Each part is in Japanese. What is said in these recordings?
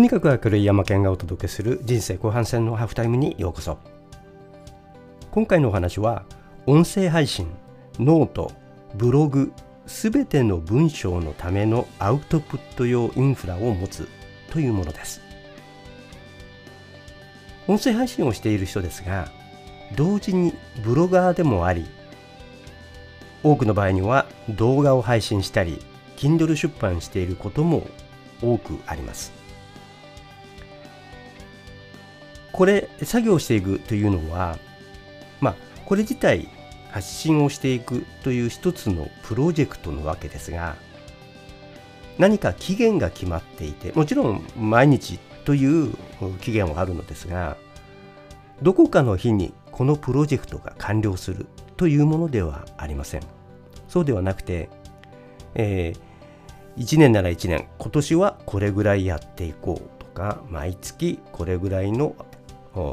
とにかく明るい山県がお届けする人生後半戦のハーフタイムにようこそ。今回のお話は音声配信ノートブログすべての文章のためのアウトプット用インフラを持つというものです。音声配信をしている人ですが同時にブロガーでもあり多くの場合には動画を配信したり Kindle 出版していることも多くあります。これ作業していくというのはまあこれ自体発信をしていくという一つのプロジェクトのわけですが何か期限が決まっていてもちろん毎日という期限はあるのですがどこかの日にこのプロジェクトが完了するというものではありません。そうではなくて、えー、1年なら1年今年はこれぐらいやっていこうとか毎月これぐらいの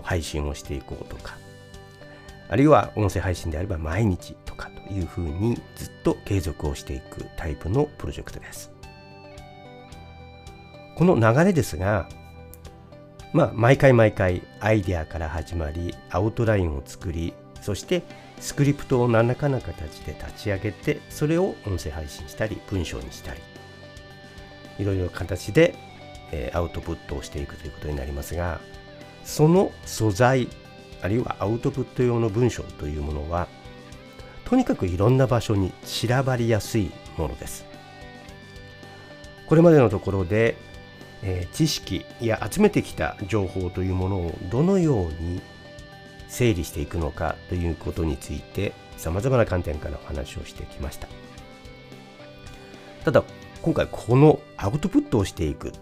配信をしていこうとかあるいは音声配信であれば毎日とかというふうにずっと継続をしていくタイプのプロジェクトです。この流れですが、まあ、毎回毎回アイデアから始まりアウトラインを作りそしてスクリプトを何らかの形で立ち上げてそれを音声配信したり文章にしたりいろいろ形で、アウトプットをしていくということになりますがその素材あるいはアウトプット用の文章というものはとにかくいろんな場所に散らばりやすいものです。これまでのところで、えー、知識や集めてきた情報というものをどのように整理していくのかということについてさまざまな観点からお話をしてきました。ただ今回このアウトプットをしていく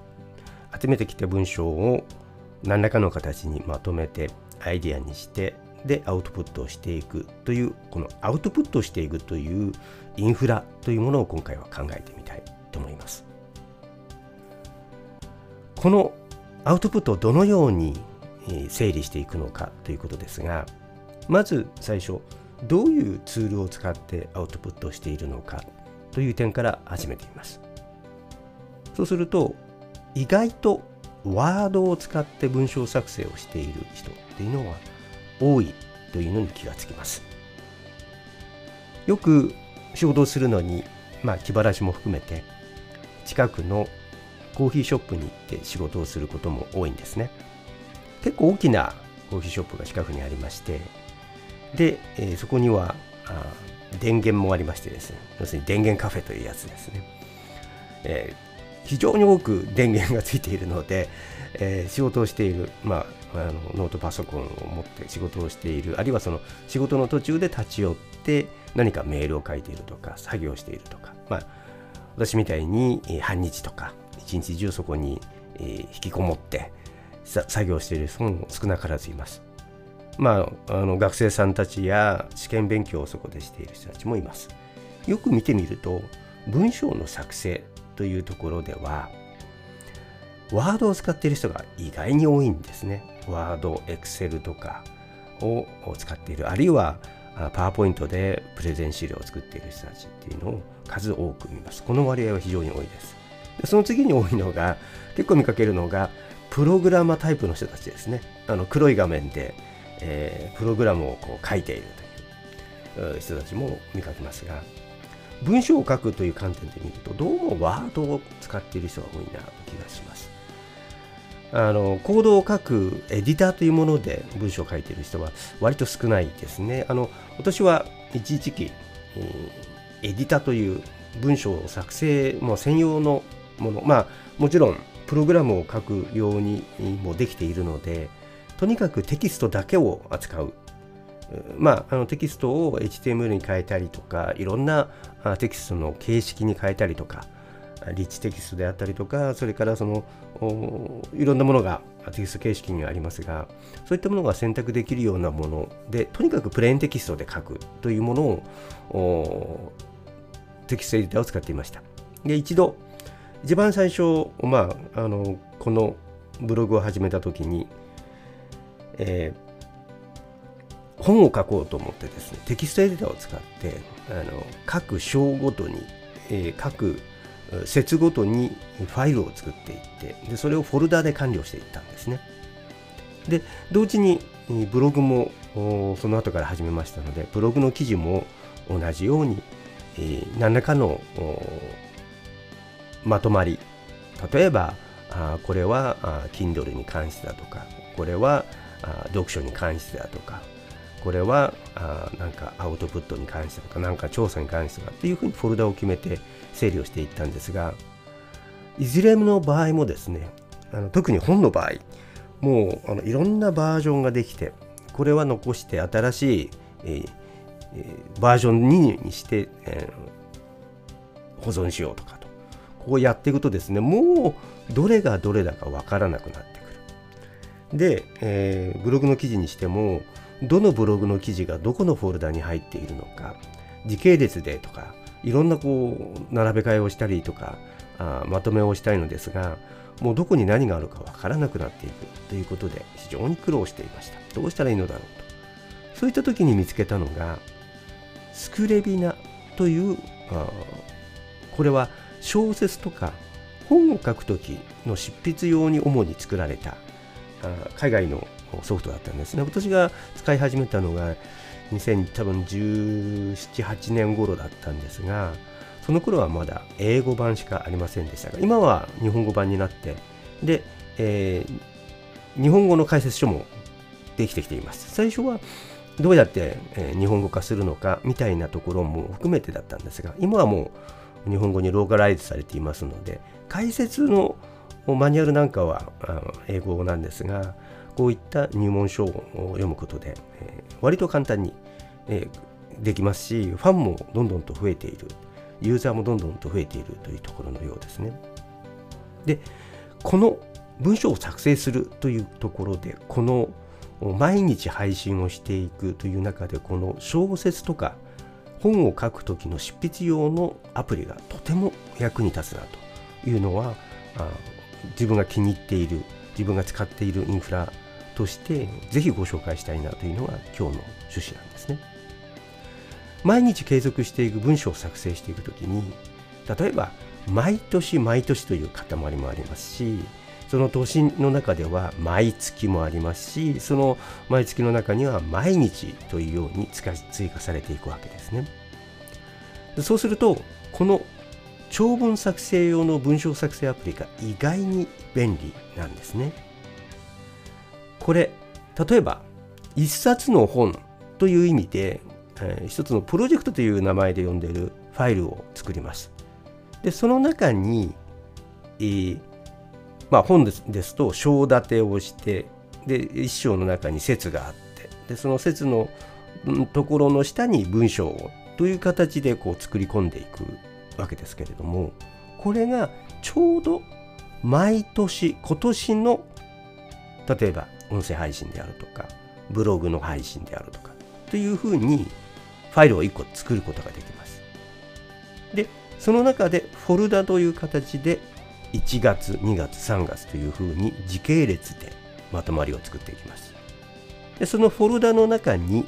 集めてきた文章を何らかの形にまとめてアイデアにしてでアウトプットをしていくというこのアウトプットしていくというインフラというものを今回は考えてみたいと思います。このアウトプットをどのように整理していくのかということですがまず最初どういうツールを使ってアウトプットをしているのかという点から始めてみます。そうすると意外とワードを使って文章作成をしている人っていうのは多いというのに気がつきます。よく仕事をするのにまあ気晴らしも含めて近くのコーヒーショップに行って仕事をすることも多いんですね。結構大きなコーヒーショップが近くにありましてで、えー、そこにはあ電源もありましてですね。要するに電源カフェというやつですね、えー、非常に多く電源がついているので、えー、仕事をしている、まあ、あのノートパソコンを持って仕事をしているあるいはその仕事の途中で立ち寄って何かメールを書いているとか作業しているとか、まあ、私みたいに半日とか一日中そこに引きこもって作業している人も少なからずいます。まあ、あの学生さんたちや試験勉強をそこでしている人たちもいます。よく見てみると文章の作成というところではワードを使っている人が意外に多いんですね。ワード、エクセルとかを使っている。あるいはパワーポイントでプレゼン資料を作っている人たちっていうのを数多く見ます。この割合は非常に多いです。でその次に多いのが、結構見かけるのが、プログラマタイプの人たちですね。あの黒い画面で、えー、プログラムをこう書いているという人たちも見かけますが、文章を書くという観点で見ると、どうもワードを使っている人が多いな気がします。あのコードを書くエディターというもので文章を書いている人は割と少ないですね。あの私は一時期、エディターという文章を作成も専用のもの、まあもちろんプログラムを書くようにもできているので、とにかくテキストだけを扱う。まあ、あのテキストを HTML に変えたりとか、いろんなテキストの形式に変えたりとか、リッチテキストであったりとか、それからそのいろんなものがテキスト形式にはありますが、そういったものが選択できるようなもので、とにかくプレーンテキストで書くというものをテキストエディターを使っていました。で、一度、一番最初、まあ、あのこのブログを始めた時に、えー、本を書こうと思ってですね、テキストエディターを使って、あの各章ごとに、えー、各節ごとにファイルを作っていってでそれをフォルダで管理をしていったんですね。で同時にブログもその後から始めましたのでブログの記事も同じように、えー、何らかのまとまり例えばあこれはあ Kindle に関してだとかこれはあ読書に関してだとかこれはあなんかアウトプットに関してとかなんか調査に関してとかっていうふうにフォルダを決めて整理をしていったんですがいずれの場合もですねあの特に本の場合もうあのいろんなバージョンができてこれは残して新しい、えーえー、バージョン2にして、えー、保存しようとかとこうやっていくとですねもうどれがどれだかわからなくなってくる。で、えー、ブログの記事にしてもどのブログの記事がどこのフォルダに入っているのか時系列でとかいろんなこう並べ替えをしたりとかあまとめをしたいのですがもうどこに何があるかわからなくなっていくということで非常に苦労していました。どうしたらいいのだろうと。そういった時に見つけたのがスクレビナというあこれは小説とか本を書く時の執筆用に主に作られた海外のソフトだったんですね私が使い始めたのが2017、8年頃だったんですがその頃はまだ英語版しかありませんでしたが、今は日本語版になって、で、えー、日本語の解説書もできてきています。最初はどうやって、えー、日本語化するのかみたいなところも含めてだったんですが、今はもう日本語にローカライズされていますので、解説のマニュアルなんかは英語なんですが、こういった入門書を読むことで、えー、割と簡単に、えー、できますし、ファンもどんどんと増えているユーザーもどんどんと増えているというところのようですね。で、この文章を作成するというところで、この毎日配信をしていくという中で、この小説とか本を書く時の執筆用のアプリがとても役に立つなというのは、あ自分が気に入っている、自分が使っているインフラとして、ぜひご紹介したいなというのが今日の趣旨なんですね。毎日継続していく文章を作成していくときに例えば毎年毎年という塊もありますしその年の中では毎月もありますしその毎月の中には毎日というように追加されていくわけですねそうするとこの長文作成用の文章作成アプリが意外に便利なんですねこれ例えば一冊の本という意味でえー、一つのプロジェクトという名前で呼んでいるファイルを作ります。で、その中に、えー、まあ、本ですと章立てをして、で、一章の中に説があって、で、その説のところの下に文章をという形でこう作り込んでいくわけですけれども、これがちょうど毎年、今年の例えば音声配信であるとか、ブログの配信であるとか、というふうにファイルを1個作ることができます。で、その中でフォルダという形で1月、2月、3月というふうに時系列でまとまりを作っていきます。で、そのフォルダの中に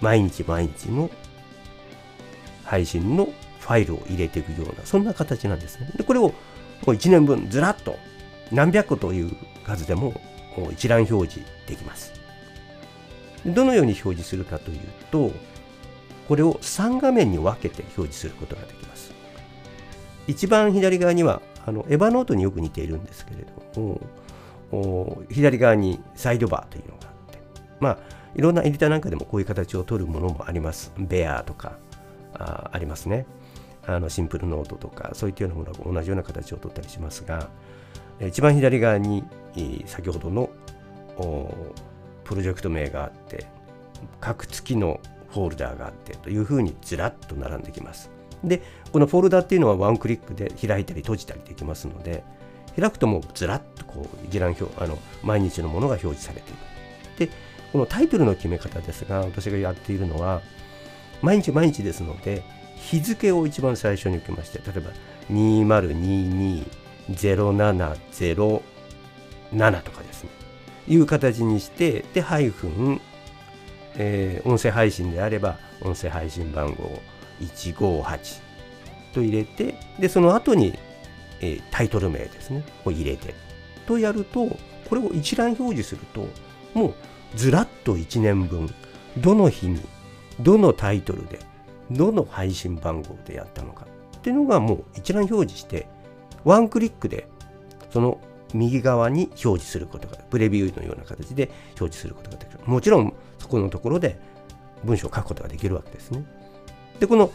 毎日毎日の配信のファイルを入れていくような、そんな形なんですね。で、これを1年分ずらっと何百個という数でも一覧表示できます。どのように表示するかというと、これを3画面に分けて表示することができます。一番左側にはあのエヴァノートによく似ているんですけれども左側にサイドバーというのがあってまあいろんなエディターなんかでもこういう形を取るものもあります。ベアとかあありますね。あのシンプルノートとかそういったようなものが同じような形を取ったりしますが一番左側に先ほどのプロジェクト名があって各月のフォルダーがあってというふうにずらっと並んできます。で、このフォルダっていうのはワンクリックで開いたり閉じたりできますので、開くともうずらっとこう一覧表、あの毎日のものが表示されている。で、このタイトルの決め方ですが、私がやっているのは、毎日毎日ですので、日付を一番最初に受けまして、例えば2022 0707とかですね、いう形にして、で、ハイフンえー、音声配信であれば音声配信番号158と入れてでその後に、えー、タイトル名ですねを入れてとやるとこれを一覧表示するともうずらっと1年分どの日にどのタイトルでどの配信番号でやったのか。っていうのがもう一覧表示してワンクリックでその右側に表示することがプレビューのような形で表示することができる。もちろんそこのところで文章を書くことができるわけですね。でこの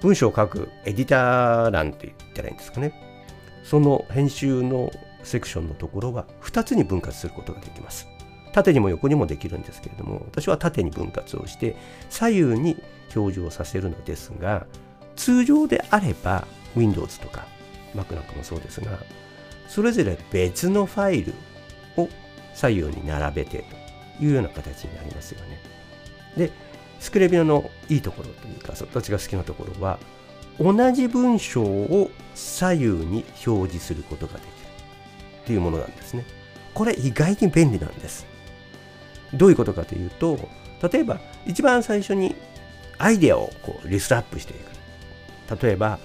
文章を書くエディター欄って言ったらいいんですかね。その編集のセクションのところは2つに分割することができます。縦にも横にもできるんですけれども私は縦に分割をして左右に表示をさせるのですが通常であれば Windows とか Mac なんかもそうですがそれぞれ別のファイルを左右に並べてというような形になりますよね。で、スクレビアのいいところというか、私が好きなところは、同じ文章を左右に表示することができるというものなんですね。これ意外に便利なんです。どういうことかというと、例えば一番最初にアイデアをこうリストアップしていく。例えば、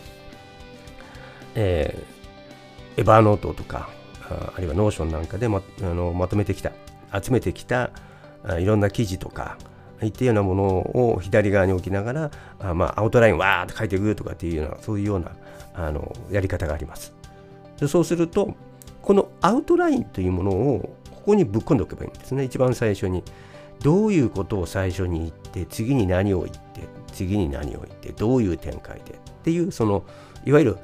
えー、 Evernote とか、あるいは Notion なんかでまあのまとめてきた、集めてきたいろんな記事とか、いったようなものを左側に置きながら、あまあ、アウトラインわーって書いていくとかっていうような、そういうようなあのやり方があります。でそうすると、このアウトラインというものをここにぶっ込んでおけばいいんですね。一番最初に。どういうことを最初に言って、次に何を言って、次に何を言って、どういう展開でっていう、その、いわゆる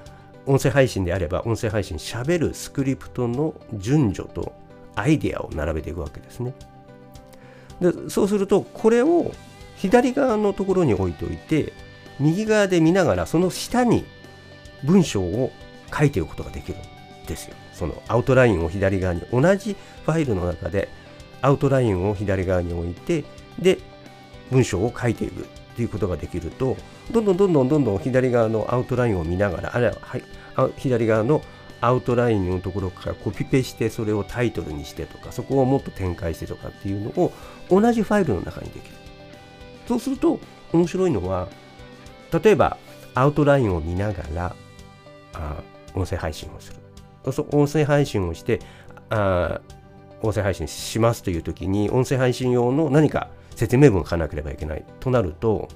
音声配信であれば、音声配信しゃべるスクリプトの順序とアイデアを並べていくわけですね。でそうするとこれを左側のところに置いておいて右側で見ながらその下に文章を書いておくことができるんですよ。そのアウトラインを左側に同じファイルの中でアウトラインを左側に置いてで文章を書いていくっていうことができるとどんどんどんどんどんどん左側のアウトラインを見ながらあるいは左側のアウトラインのところからコピペしてそれをタイトルにしてとかそこをもっと展開してとかっていうのを同じファイルの中にできる。そうすると面白いのは例えばアウトラインを見ながらあ音声配信をする。音声配信をしてあ音声配信しますという時に音声配信用の何か説明文を書かなければいけないとなると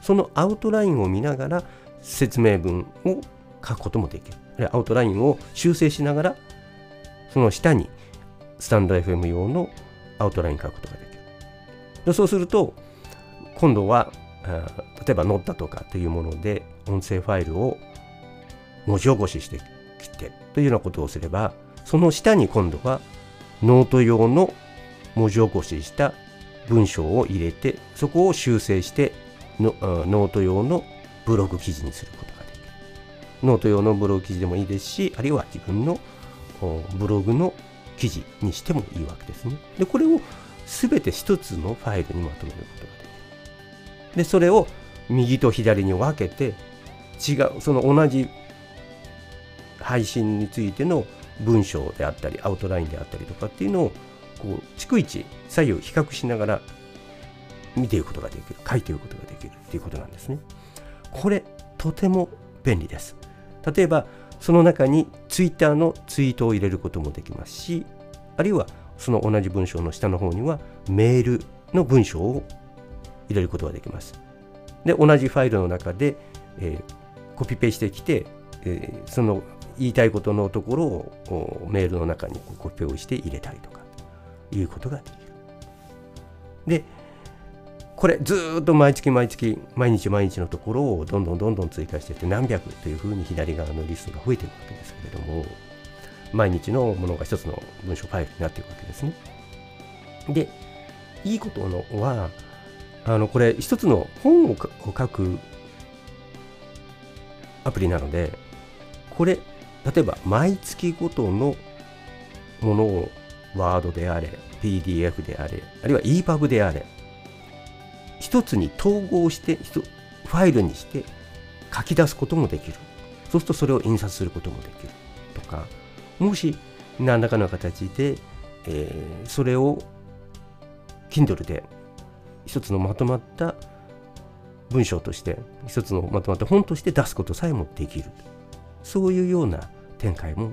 そのアウトラインを見ながら説明文を書くこともできる。アウトラインを修正しながらその下にスタンド FM 用のアウトライン書くことができる。でそうすると今度は例えば Notta とかというもので音声ファイルを文字起こししてきてというようなことをすればその下に今度はノート用の文字起こしした文章を入れてそこを修正してのノート用のブログ記事にすることができるノート用のブログ記事でもいいですし、あるいは自分のブログの記事にしてもいいわけですね。で、これを全て一つのファイルにまとめることができる。で、それを右と左に分けて、違う、その同じ配信についての文章であったり、アウトラインであったりとかっていうのを、こう、逐一左右比較しながら見ていくことができる、書いていくことができるっていうことなんですね。これ、とても便利です。例えばその中に Twitter のツイートを入れることもできますしあるいはその同じ文章の下の方にはメールの文章を入れることができます。で同じファイルの中で、えー、コピペしてきて、えー、その言いたいことのところをメールの中にコピペをして入れたりとかいうことができる。でこれずっと毎月毎月毎日毎日のところをどんどんどんどん追加していって何百というふうに左側のリストが増えていくわけですけれども毎日のものが一つの文章ファイルになっていくわけですね。でいいことのはあのこれ一つの本を書くアプリなのでこれ例えば毎月ごとのものをワードであれ PDF であれあるいは EPUB であれ一つに統合してファイルにして書き出すこともできる。そうするとそれを印刷することもできる。とかもし何らかの形で、えー、それを Kindle で一つのまとまった文章として一つのまとまった本として出すことさえもできる。そういうような展開も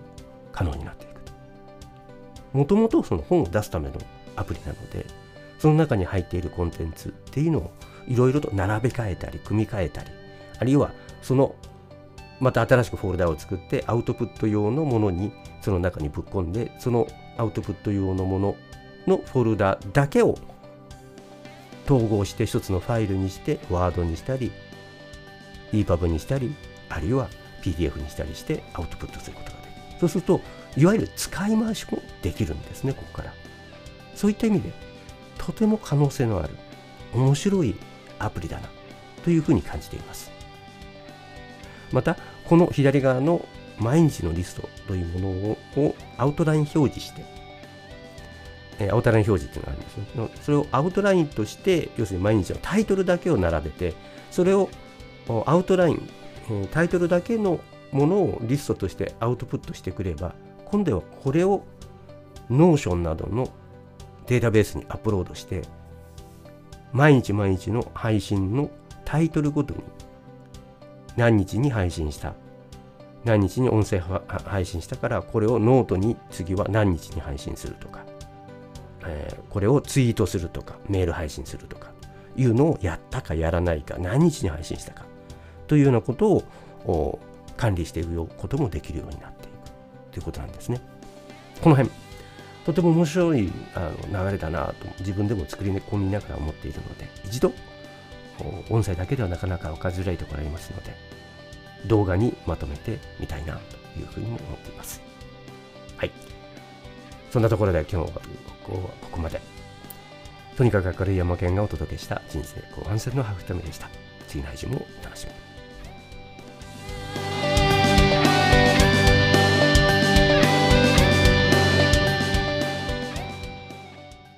可能になっていくもともとその本を出すためのアプリなのでその中に入っているコンテンツっていうのをいろいろと並べ替えたり組み替えたりあるいはそのまた新しくフォルダを作ってアウトプット用のものにその中にぶっ込んでそのアウトプット用のもののフォルダだけを統合して一つのファイルにしてワードにしたり EPUB にしたりあるいは PDF にしたりしてアウトプットすることができる。そうするといわゆる使い回しもできるんですねここからそういった意味でとても可能性のある面白いアプリだなというふうに感じていますまたこの左側の毎日のリストというものをアウトライン表示してえアウトライン表示っていうのがあるんですね。それをアウトラインとして、要するに毎日のタイトルだけを並べて、それをアウトライン、タイトルだけのものをリストとしてアウトプットしてくれば、今度はこれを Notion などのデータベースにアップロードして、毎日毎日の配信のタイトルごとに何日に配信した、何日に音声配信したから、これをノートに次は何日に配信するとか、えー、これをツイートするとかメール配信するとかいうのをやったかやらないか何日に配信したかというようなことを管理していくこともできるようになっていくということなんですね。この辺とても面白いあの流れだなと自分でも作り込みながら思っているので一度音声だけではなかなか分かりづらいところありますので動画にまとめてみたいなというふうにも思っています。はい。そんなところで今日はここまで。とにかく明るい山県がお届けした人生後半戦のハーフタメでした。次の配信もお楽しみに。